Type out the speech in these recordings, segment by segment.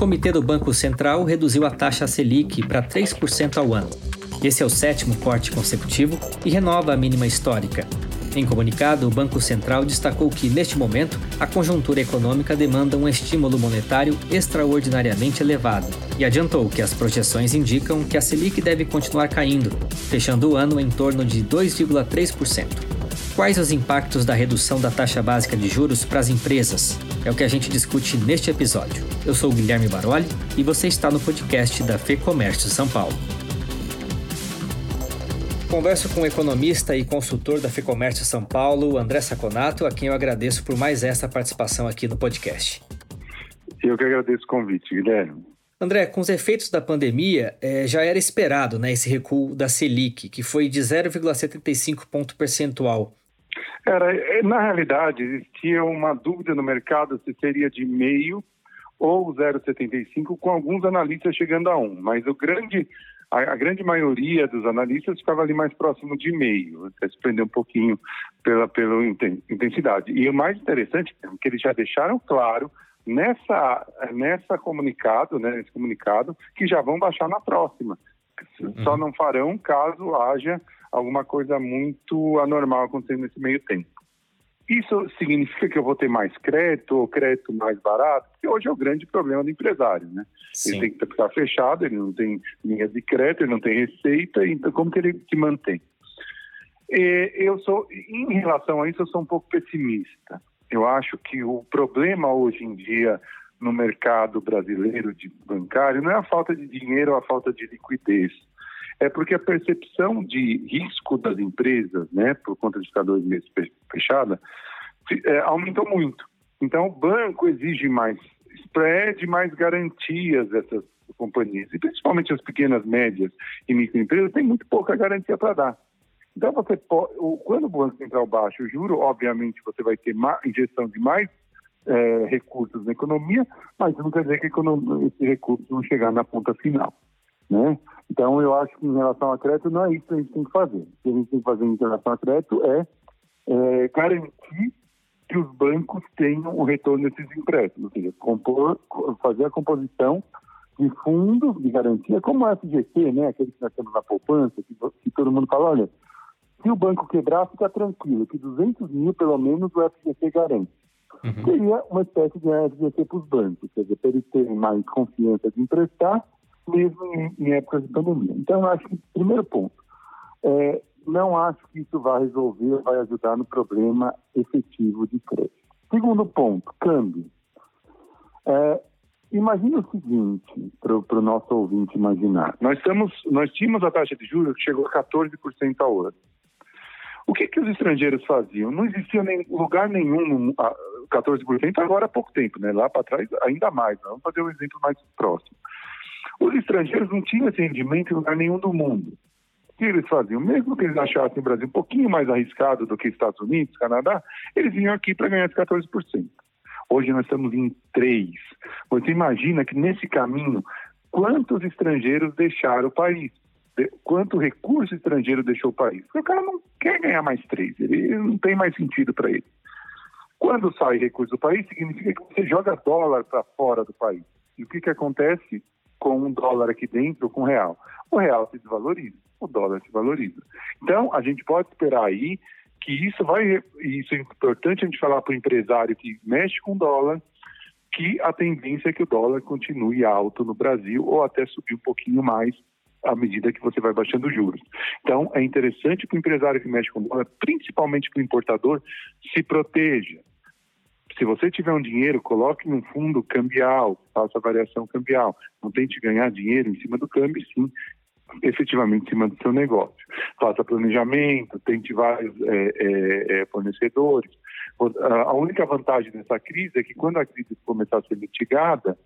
Comitê do Banco Central reduziu a taxa Selic para 3% ao ano. Esse é o sétimo corte consecutivo e renova a mínima histórica. Em comunicado, o Banco Central destacou que, neste momento, a conjuntura econômica demanda um estímulo monetário extraordinariamente elevado e adiantou que as projeções indicam que a Selic deve continuar caindo, fechando o ano em torno de 2,3%. Quais os impactos da redução da taxa básica de juros para as empresas? É o que a gente discute neste episódio. Eu sou o Guilherme Baroli e você está no podcast da Fê Comércio São Paulo. Converso com o economista e consultor da FEComércio São Paulo, André Saconato, a quem eu agradeço por mais esta participação aqui no podcast. Eu que agradeço o convite, Guilherme. André, com os efeitos da pandemia, é, já era esperado né, esse recuo da Selic, que foi de 0,75 ponto percentual. Era, é, na realidade, existia uma dúvida no mercado se seria de meio ou 0,75, com alguns analistas chegando a 1. Mas o grande a, a, grande maioria dos analistas ficava ali mais próximo de meio, até se prender um pouquinho pela, pela intensidade. E o mais interessante é que eles já deixaram claro nessa, nessa comunicado, né, nesse comunicado, que já vão baixar na próxima. Só uhum. não farão caso haja alguma coisa muito anormal acontecendo nesse meio tempo. Isso significa que eu vou ter mais crédito ou crédito mais barato? Porque hoje é o grande problema do empresário, né? Sim. Ele tem que estar fechado, ele não tem linha de crédito, ele não tem receita, então como que ele se mantém? E eu sou, em relação a isso, eu sou um pouco pessimista. Eu acho que o problema hoje em dia no mercado brasileiro de bancário não é a falta de dinheiro ou a falta de liquidez é porque a percepção de risco das empresas, né, por conta de ficar dois meses fechada, é, aumentou muito. Então, o banco exige mais spread, mais garantias dessas companhias, e principalmente as pequenas, médias e microempresas têm muito pouca garantia para dar. Então, você pode, quando o Banco Central baixa o juro, obviamente você vai ter injeção de mais é, recursos na economia, mas não quer dizer que esses recursos vão chegar na ponta final. Né? Então, eu acho que em relação a crédito, não é isso que a gente tem que fazer. O que a gente tem que fazer em relação a crédito é, é garantir que os bancos tenham o retorno desses empréstimos, ou seja, compor, fazer a composição de fundos de garantia, como o FGC, né, aquele que nós temos na poupança, que, que todo mundo fala, olha, se o banco quebrar, fica tranquilo, que 200 mil, pelo menos, o FGC garante. Uhum. Seria uma espécie de FGC para os bancos, quer dizer, para eles terem mais confiança de emprestar mesmo em, em épocas de pandemia. Então, eu acho que, primeiro ponto, é, não acho que isso vai resolver, vai ajudar no problema efetivo de crédito. Segundo ponto, câmbio. É, imagina o seguinte, para o nosso ouvinte imaginar. Nós, estamos, nós tínhamos a taxa de juros que chegou a 14% ao ano. O que, que os estrangeiros faziam? Não existia nem, lugar nenhum, 14% agora há pouco tempo, né? lá para trás ainda mais. Vamos fazer um exemplo mais próximo. Os estrangeiros não tinham esse rendimento em lugar nenhum do mundo. O que eles faziam? Mesmo que eles achassem o Brasil um pouquinho mais arriscado do que Estados Unidos, Canadá, eles vinham aqui para ganhar esse 14%. Hoje nós estamos em 3%. Você imagina que nesse caminho, quantos estrangeiros deixaram o país? Quanto recurso estrangeiro deixou o país? Porque o cara não quer ganhar mais 3%, ele não tem mais sentido para ele. Quando sai recurso do país, significa que você joga dólar para fora do país. E o que, que acontece? Com um dólar aqui dentro com um real. O real se desvaloriza, o dólar se valoriza. Então, a gente pode esperar aí que isso vai, isso é importante a gente falar para o empresário que mexe com dólar, que a tendência é que o dólar continue alto no Brasil ou até subir um pouquinho mais à medida que você vai baixando os juros. Então, é interessante que o empresário que mexe com dólar, principalmente para o importador, se proteja. Se você tiver um dinheiro, coloque em um fundo cambial, faça variação cambial. Não tente ganhar dinheiro em cima do câmbio, sim, efetivamente em cima do seu negócio. Faça planejamento, tente vários é, é, é fornecedores. A única vantagem dessa crise é que quando a crise começar a ser mitigada,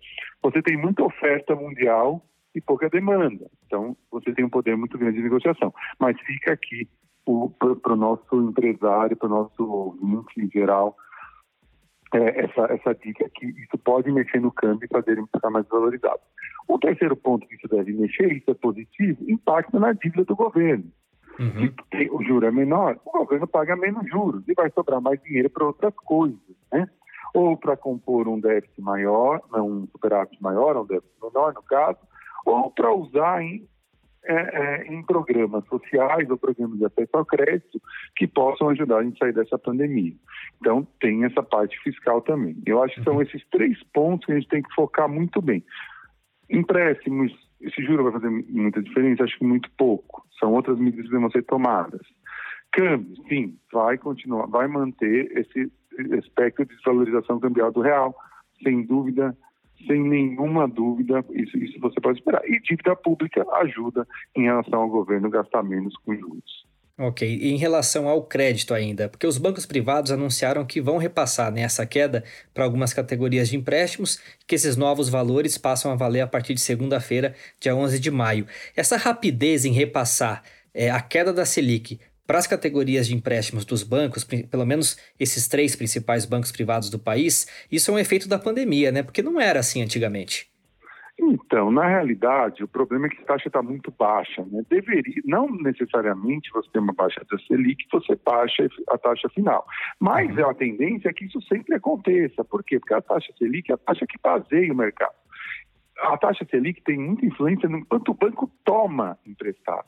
você tem muita oferta mundial e pouca demanda. Então, você tem um poder muito grande de negociação. Mas fica aqui para o nosso empresário, para o nosso ouvinte em geral, é, essa, essa dica que isso pode mexer no câmbio e fazer ele ficar mais valorizado. O terceiro ponto que isso deve mexer, isso é positivo, impacta na dívida do governo. Uhum. Se o juro é menor, o governo paga menos juros e vai sobrar mais dinheiro para outras coisas. Né? ou para compor um déficit maior, não um superávit maior, um déficit menor no caso, ou para usar em, é, é, em programas sociais ou programas de acesso ao crédito que possam ajudar a gente a sair dessa pandemia. Então, tem essa parte fiscal também. Eu acho que são uhum. esses três pontos que a gente tem que focar muito bem. Empréstimos, esse juro vai fazer muita diferença? Acho que muito pouco. São outras medidas que vão ser tomadas. Câmbio, sim, vai continuar, vai manter esse aspecto de desvalorização cambial do real, sem dúvida, sem nenhuma dúvida, isso, isso você pode esperar. E dívida pública ajuda em relação ao governo gastar menos com juros. Ok, e em relação ao crédito ainda, porque os bancos privados anunciaram que vão repassar nessa né, queda para algumas categorias de empréstimos, que esses novos valores passam a valer a partir de segunda-feira, dia 11 de maio. Essa rapidez em repassar é, a queda da Selic para as categorias de empréstimos dos bancos, pelo menos esses três principais bancos privados do país, isso é um efeito da pandemia, né? Porque não era assim antigamente. Então, na realidade, o problema é que a taxa está muito baixa. Né? Deveria, não necessariamente você tem uma baixa da Selic, você baixa a taxa final. Mas uhum. é a tendência é que isso sempre aconteça. Por quê? Porque a taxa Selic é a taxa que baseia o mercado. A taxa Selic tem muita influência no quanto o banco toma emprestado.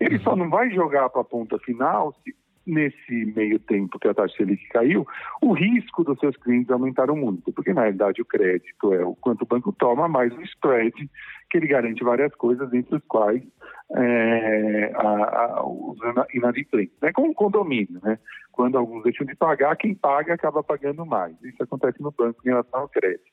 Ele só não vai jogar para a ponta final se nesse meio tempo que a taxa Selic caiu, o risco dos seus clientes aumentaram muito, porque na realidade o crédito é o quanto o banco toma, mais o spread, que ele garante várias coisas, entre os quais é, a, a, os inadimplentes, né? como um condomínio, né? Quando alguns deixam de pagar, quem paga acaba pagando mais. Isso acontece no banco em relação ao crédito.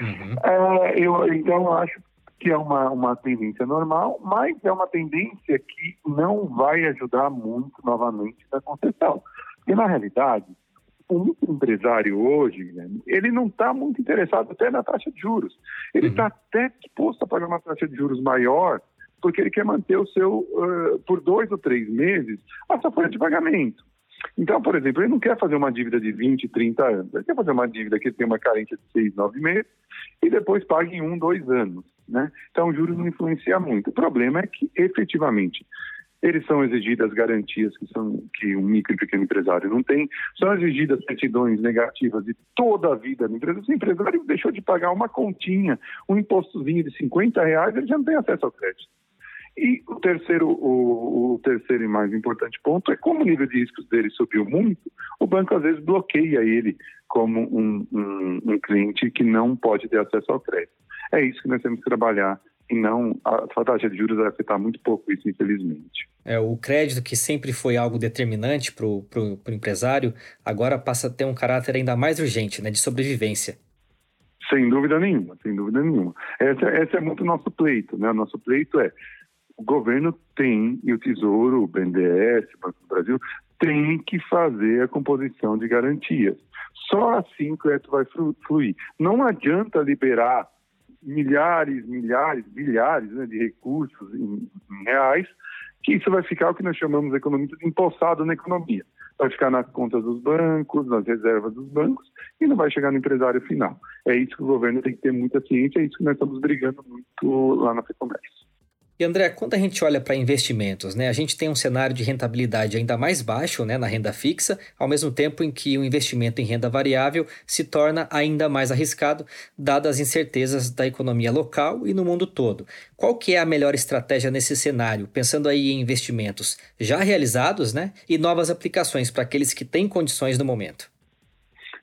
Uhum. É, eu, então, acho que é uma, uma tendência normal, mas é uma tendência que não vai ajudar muito novamente na concessão. Porque, na realidade, o empresário hoje, né, ele não está muito interessado até na taxa de juros. Ele está uhum. até disposto a pagar uma taxa de juros maior, porque ele quer manter o seu, uh, por dois ou três meses, a sua folha de pagamento. Então, por exemplo, ele não quer fazer uma dívida de 20, 30 anos. Ele quer fazer uma dívida que tem uma carência de 6, 9 meses e depois pague em um, dois anos. Né? Então, os juros não influencia muito. O problema é que, efetivamente, eles são exigidas garantias que, são, que um micro e pequeno empresário não tem, são exigidas certidões negativas de toda a vida da empresa. Se o empresário deixou de pagar uma continha, um impostozinho de 50 reais, ele já não tem acesso ao crédito. E o terceiro, o, o, terceiro e mais importante ponto é como o nível de riscos dele subiu muito, o banco às vezes bloqueia ele como um, um, um cliente que não pode ter acesso ao crédito. É isso que nós temos que trabalhar e não a, taxa de juros vai afetar muito pouco isso, infelizmente. É, o crédito, que sempre foi algo determinante para o empresário, agora passa a ter um caráter ainda mais urgente, né, de sobrevivência. Sem dúvida nenhuma, sem dúvida nenhuma. Esse, é muito nosso pleito, né? O nosso pleito é o governo tem, e o Tesouro, o BNDES, o Banco do Brasil, tem que fazer a composição de garantias. Só assim o crédito vai fluir. Não adianta liberar milhares, milhares, bilhares né, de recursos em, em, reais, que isso vai ficar o que nós chamamos economista de empossado na economia. Vai ficar nas contas dos bancos, nas reservas dos bancos, e não vai chegar no empresário final. É isso que o governo tem que ter muita ciência, é isso que nós estamos brigando muito lá na FEComércio. E André, quando a gente olha para investimentos, né, a gente tem um cenário de rentabilidade ainda mais baixo né, na renda fixa, ao mesmo tempo em que o investimento em renda variável se torna ainda mais arriscado, dadas as incertezas da economia local e no mundo todo. Qual que é a melhor estratégia nesse cenário, pensando aí em investimentos já realizados né, e novas aplicações para aqueles que têm condições no momento?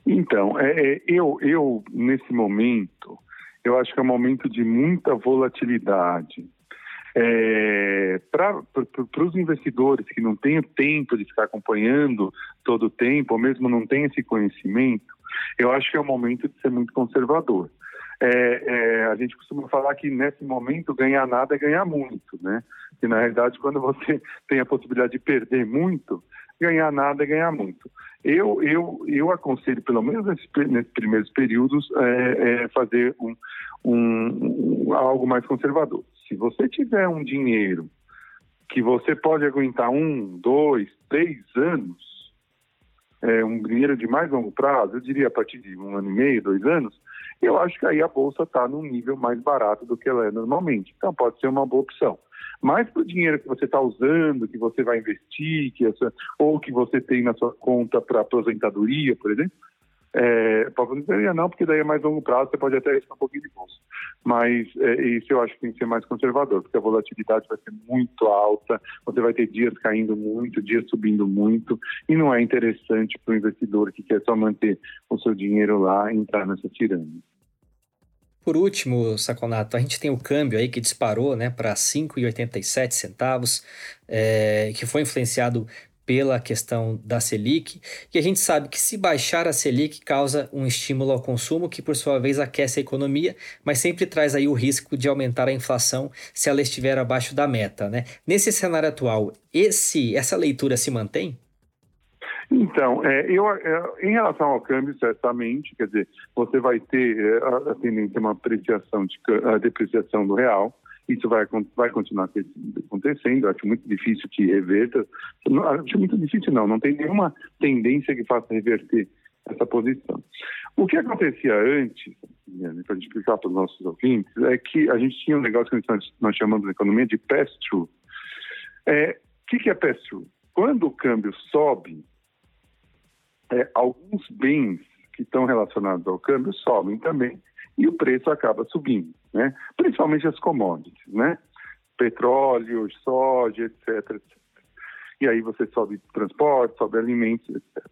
Então, é, é eu, eu, nesse momento, eu acho que é um momento de muita volatilidade é, Para os investidores que não têm o tempo de ficar acompanhando todo o tempo, ou mesmo não têm esse conhecimento, eu acho que é o momento de ser muito conservador. É, é, a gente costuma falar que nesse momento ganhar nada é ganhar muito, né? E na realidade, quando você tem a possibilidade de perder muito, ganhar nada é ganhar muito. Eu, eu, eu aconselho, pelo menos nesses, nesses primeiros períodos, é, é fazer um, um, um, algo mais conservador. Se você tiver um dinheiro que você pode aguentar um, dois, três anos, é, um dinheiro de mais longo prazo, eu diria a partir de um ano e meio, dois anos, eu acho que aí a bolsa está num nível mais barato do que ela é normalmente. Então pode ser uma boa opção. Mas para o dinheiro que você está usando, que você vai investir, que essa, ou que você tem na sua conta para aposentadoria, por exemplo, É, para aposentadoria não, porque daí é mais longo prazo, você pode até arriscar um pouquinho de bolsa. Mas é, isso eu acho que tem que ser mais conservador, porque a volatilidade vai ser muito alta, você vai ter dias caindo muito, dias subindo muito, e não é interessante para o investidor que quer só manter o seu dinheiro lá entrar nessa tirânia. Por último, Saconato, a gente tem o câmbio aí que disparou né, para 5,87 centavos, é, que foi influenciado pela questão da Selic, e a gente sabe que se baixar a Selic causa um estímulo ao consumo que por sua vez aquece a economia, mas sempre traz aí o risco de aumentar a inflação se ela estiver abaixo da meta, né? Nesse cenário atual, esse essa leitura se mantém? Então, é, eu, é, em relação ao câmbio, certamente, quer dizer, você vai ter é, a, tendência uma apreciação de, a depreciação do real, isso vai, vai continuar acontecendo, acho muito difícil que reverta, acho muito difícil não, não tem nenhuma tendência que faça reverter essa posição. O que acontecia antes, para explicar para os nossos ouvintes, é que a gente tinha um negócio que nós, nós chamamos na economia de pass-through. É, o que, que é pass-through? Quando o câmbio sobe, é, alguns bens que estão relacionados ao câmbio sobem também e o preço acaba subindo, né? Principalmente as commodities, né? Petróleo, soja, etc, etc. E aí você sobe transporte, sobe alimentos, etc.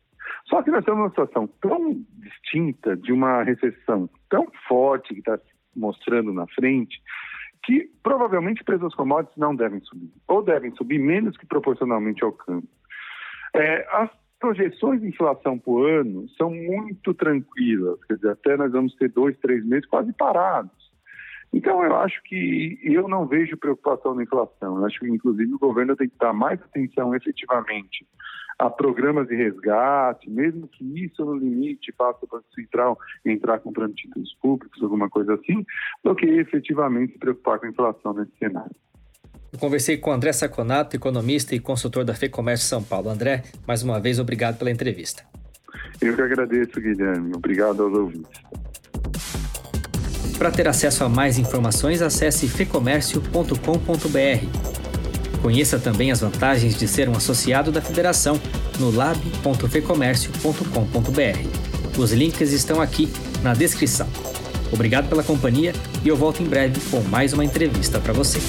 Só que nós estamos numa situação tão distinta de uma recessão tão forte que está mostrando na frente que provavelmente preços das commodities não devem subir, ou devem subir menos que proporcionalmente ao câmbio. É, as projeções de inflação por ano são muito tranquilas, quer dizer, até nós vamos ter dois, três meses quase parados. Então, eu acho que eu não vejo preocupação na inflação. Eu acho que, inclusive, o governo tem que dar mais atenção efetivamente a programas de resgate, mesmo que isso no limite faça o Banco Central entrar comprando títulos públicos, alguma coisa assim, do que efetivamente se preocupar com a inflação nesse cenário. Eu conversei com André Saconato, economista e consultor da FEComércio São Paulo. André, mais uma vez, obrigado pela entrevista. Eu que agradeço, Guilherme. Obrigado aos ouvintes. Para ter acesso a mais informações, acesse fecomércio.com.br. Conheça também as vantagens de ser um associado da federação no lab.fecomércio.com.br. Os links estão aqui na descrição. Obrigado pela companhia e eu volto em breve com mais uma entrevista para você.